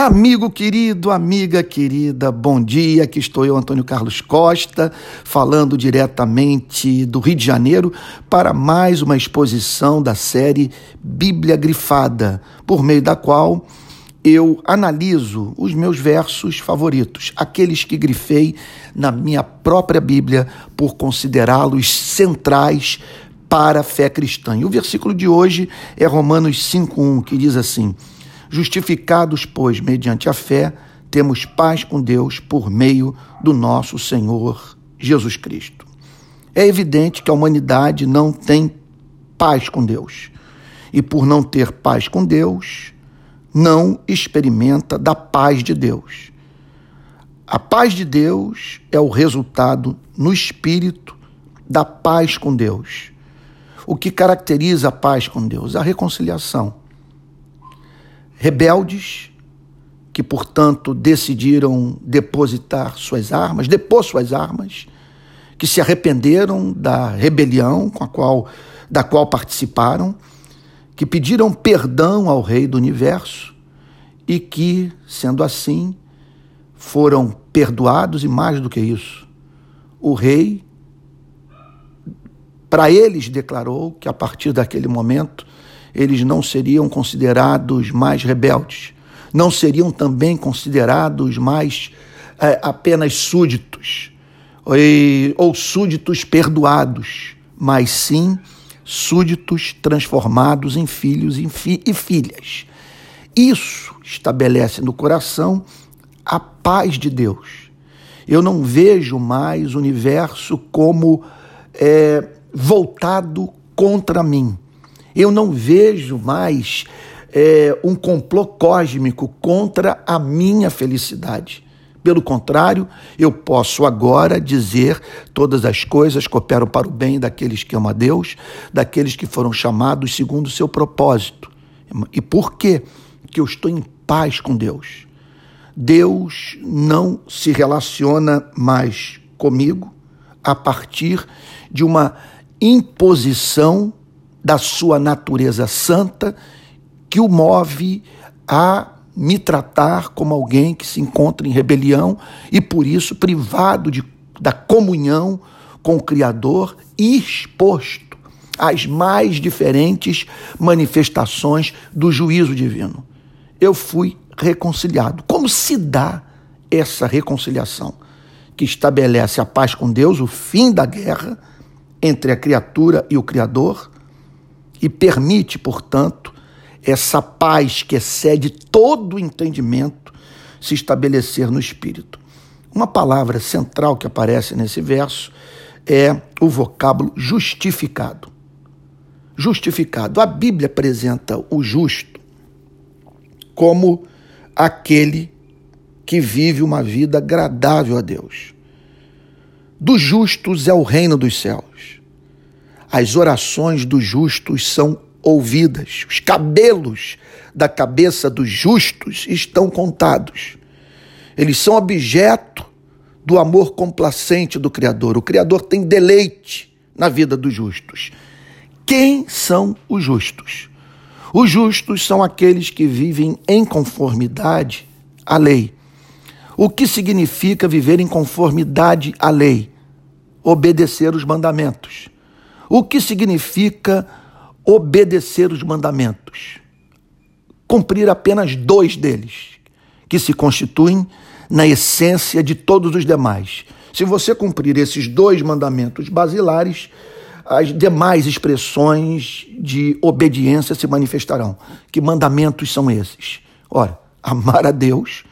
Amigo querido, amiga querida, bom dia. Aqui estou eu, Antônio Carlos Costa, falando diretamente do Rio de Janeiro para mais uma exposição da série Bíblia Grifada, por meio da qual eu analiso os meus versos favoritos, aqueles que grifei na minha própria Bíblia por considerá-los centrais para a fé cristã. E o versículo de hoje é Romanos 5:1, que diz assim: Justificados, pois, mediante a fé, temos paz com Deus por meio do nosso Senhor Jesus Cristo. É evidente que a humanidade não tem paz com Deus. E por não ter paz com Deus, não experimenta da paz de Deus. A paz de Deus é o resultado no espírito da paz com Deus. O que caracteriza a paz com Deus? A reconciliação rebeldes, que portanto decidiram depositar suas armas, depor suas armas, que se arrependeram da rebelião com a qual, da qual participaram, que pediram perdão ao Rei do Universo e que, sendo assim, foram perdoados e mais do que isso. O Rei, para eles, declarou que a partir daquele momento eles não seriam considerados mais rebeldes, não seriam também considerados mais é, apenas súditos ou súditos perdoados, mas sim súditos transformados em filhos e filhas. Isso estabelece no coração a paz de Deus. Eu não vejo mais o universo como é, voltado contra mim eu não vejo mais é, um complô cósmico contra a minha felicidade. Pelo contrário, eu posso agora dizer todas as coisas cooperam para o bem daqueles que amam a Deus, daqueles que foram chamados segundo o seu propósito. E por quê? Que eu estou em paz com Deus. Deus não se relaciona mais comigo a partir de uma imposição da sua natureza santa que o move a me tratar como alguém que se encontra em rebelião e por isso privado de, da comunhão com o Criador e exposto às mais diferentes manifestações do juízo divino. Eu fui reconciliado. Como se dá essa reconciliação? Que estabelece a paz com Deus, o fim da guerra entre a criatura e o Criador, e permite, portanto, essa paz que excede todo o entendimento se estabelecer no espírito. Uma palavra central que aparece nesse verso é o vocábulo justificado. Justificado. A Bíblia apresenta o justo como aquele que vive uma vida agradável a Deus. Dos justos é o reino dos céus as orações dos justos são ouvidas, os cabelos da cabeça dos justos estão contados. Eles são objeto do amor complacente do Criador. O Criador tem deleite na vida dos justos. Quem são os justos? Os justos são aqueles que vivem em conformidade à lei. O que significa viver em conformidade à lei? Obedecer os mandamentos. O que significa obedecer os mandamentos? Cumprir apenas dois deles, que se constituem na essência de todos os demais. Se você cumprir esses dois mandamentos basilares, as demais expressões de obediência se manifestarão. Que mandamentos são esses? Ora, amar a Deus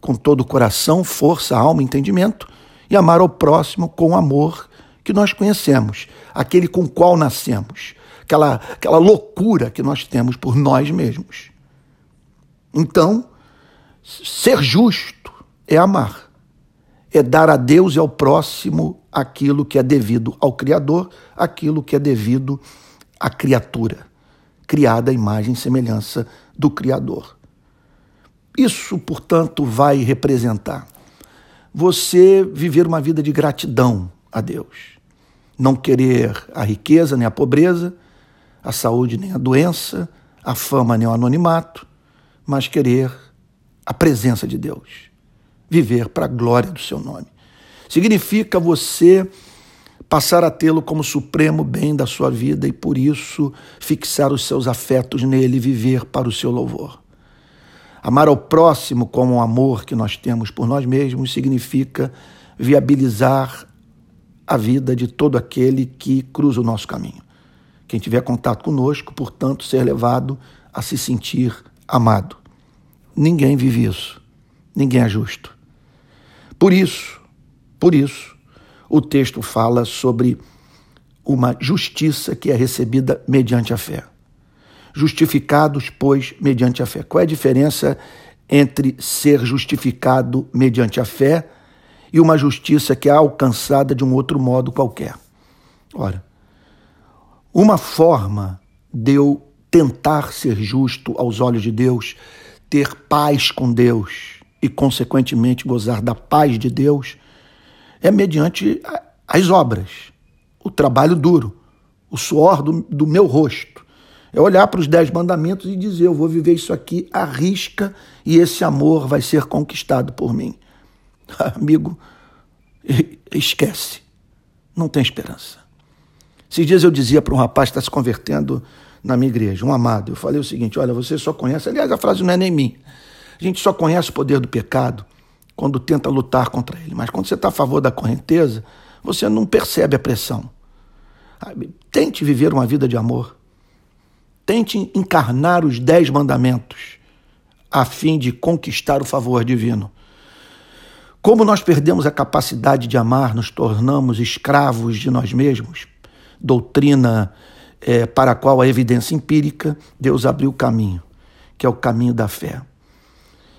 com todo o coração, força, alma, entendimento, e amar ao próximo com amor que nós conhecemos, aquele com o qual nascemos, aquela, aquela loucura que nós temos por nós mesmos. Então, ser justo é amar, é dar a Deus e ao próximo aquilo que é devido ao Criador, aquilo que é devido à criatura, criada à imagem e semelhança do Criador. Isso, portanto, vai representar você viver uma vida de gratidão a Deus. Não querer a riqueza nem a pobreza, a saúde nem a doença, a fama nem o anonimato, mas querer a presença de Deus, viver para a glória do seu nome. Significa você passar a tê-lo como supremo bem da sua vida e por isso fixar os seus afetos nele e viver para o seu louvor. Amar ao próximo como o amor que nós temos por nós mesmos significa viabilizar a vida de todo aquele que cruza o nosso caminho. Quem tiver contato conosco, portanto, ser levado a se sentir amado. Ninguém vive isso. Ninguém é justo. Por isso, por isso, o texto fala sobre uma justiça que é recebida mediante a fé. Justificados, pois, mediante a fé. Qual é a diferença entre ser justificado mediante a fé e uma justiça que é alcançada de um outro modo qualquer? Ora, uma forma de eu tentar ser justo aos olhos de Deus, ter paz com Deus e, consequentemente, gozar da paz de Deus, é mediante as obras, o trabalho duro, o suor do, do meu rosto. É olhar para os dez mandamentos e dizer: eu vou viver isso aqui à risca e esse amor vai ser conquistado por mim. Amigo, esquece, não tem esperança. Esses dias eu dizia para um rapaz que está se convertendo na minha igreja, um amado, eu falei o seguinte: olha, você só conhece, aliás, a frase não é nem minha, a gente só conhece o poder do pecado quando tenta lutar contra ele. Mas quando você está a favor da correnteza, você não percebe a pressão. Tente viver uma vida de amor. Tente encarnar os dez mandamentos a fim de conquistar o favor divino. Como nós perdemos a capacidade de amar, nos tornamos escravos de nós mesmos, doutrina é, para a qual a evidência empírica, Deus abriu o caminho, que é o caminho da fé.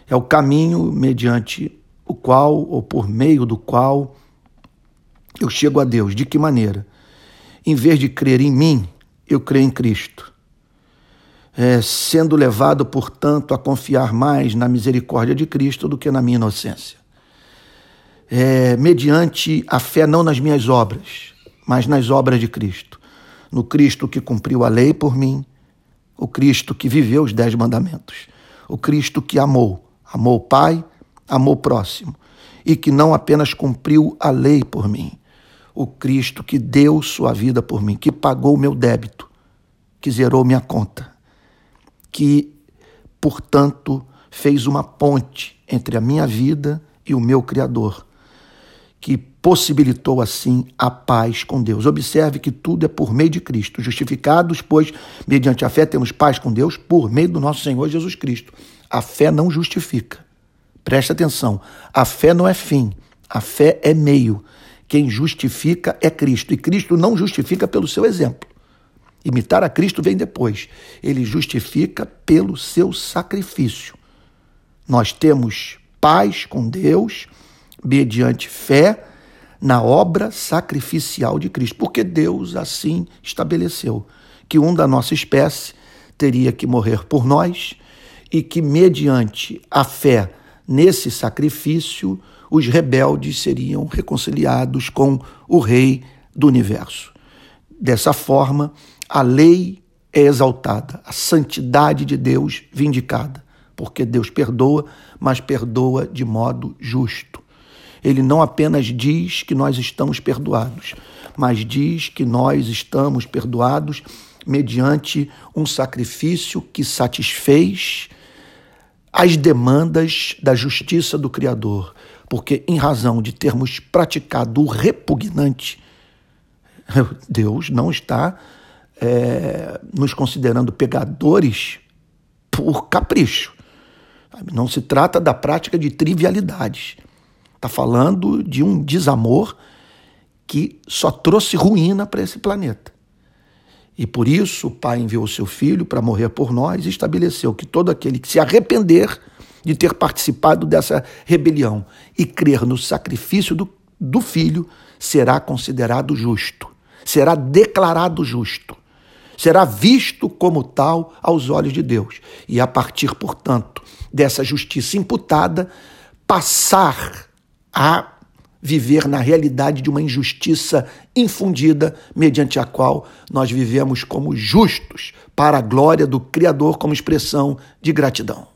É o caminho mediante o qual ou por meio do qual eu chego a Deus. De que maneira? Em vez de crer em mim, eu creio em Cristo. É, sendo levado, portanto, a confiar mais na misericórdia de Cristo do que na minha inocência. É, mediante a fé, não nas minhas obras, mas nas obras de Cristo. No Cristo que cumpriu a lei por mim, o Cristo que viveu os dez mandamentos, o Cristo que amou, amou o Pai, amou o próximo e que não apenas cumpriu a lei por mim, o Cristo que deu sua vida por mim, que pagou meu débito, que zerou minha conta, que, portanto, fez uma ponte entre a minha vida e o meu Criador, que possibilitou assim a paz com Deus. Observe que tudo é por meio de Cristo. Justificados, pois, mediante a fé, temos paz com Deus por meio do nosso Senhor Jesus Cristo. A fé não justifica. Preste atenção, a fé não é fim, a fé é meio. Quem justifica é Cristo, e Cristo não justifica pelo seu exemplo. Imitar a Cristo vem depois. Ele justifica pelo seu sacrifício. Nós temos paz com Deus mediante fé na obra sacrificial de Cristo, porque Deus assim estabeleceu que um da nossa espécie teria que morrer por nós e que mediante a fé Nesse sacrifício, os rebeldes seriam reconciliados com o Rei do universo. Dessa forma, a lei é exaltada, a santidade de Deus vindicada, porque Deus perdoa, mas perdoa de modo justo. Ele não apenas diz que nós estamos perdoados, mas diz que nós estamos perdoados mediante um sacrifício que satisfez as demandas da justiça do Criador, porque, em razão de termos praticado o repugnante, Deus não está é, nos considerando pegadores por capricho. Não se trata da prática de trivialidades. Está falando de um desamor que só trouxe ruína para esse planeta. E por isso o Pai enviou o seu Filho para morrer por nós e estabeleceu que todo aquele que se arrepender de ter participado dessa rebelião e crer no sacrifício do, do Filho será considerado justo, será declarado justo, será visto como tal aos olhos de Deus. E a partir, portanto, dessa justiça imputada, passar a viver na realidade de uma injustiça infundida, mediante a qual nós vivemos como justos, para a glória do Criador, como expressão de gratidão.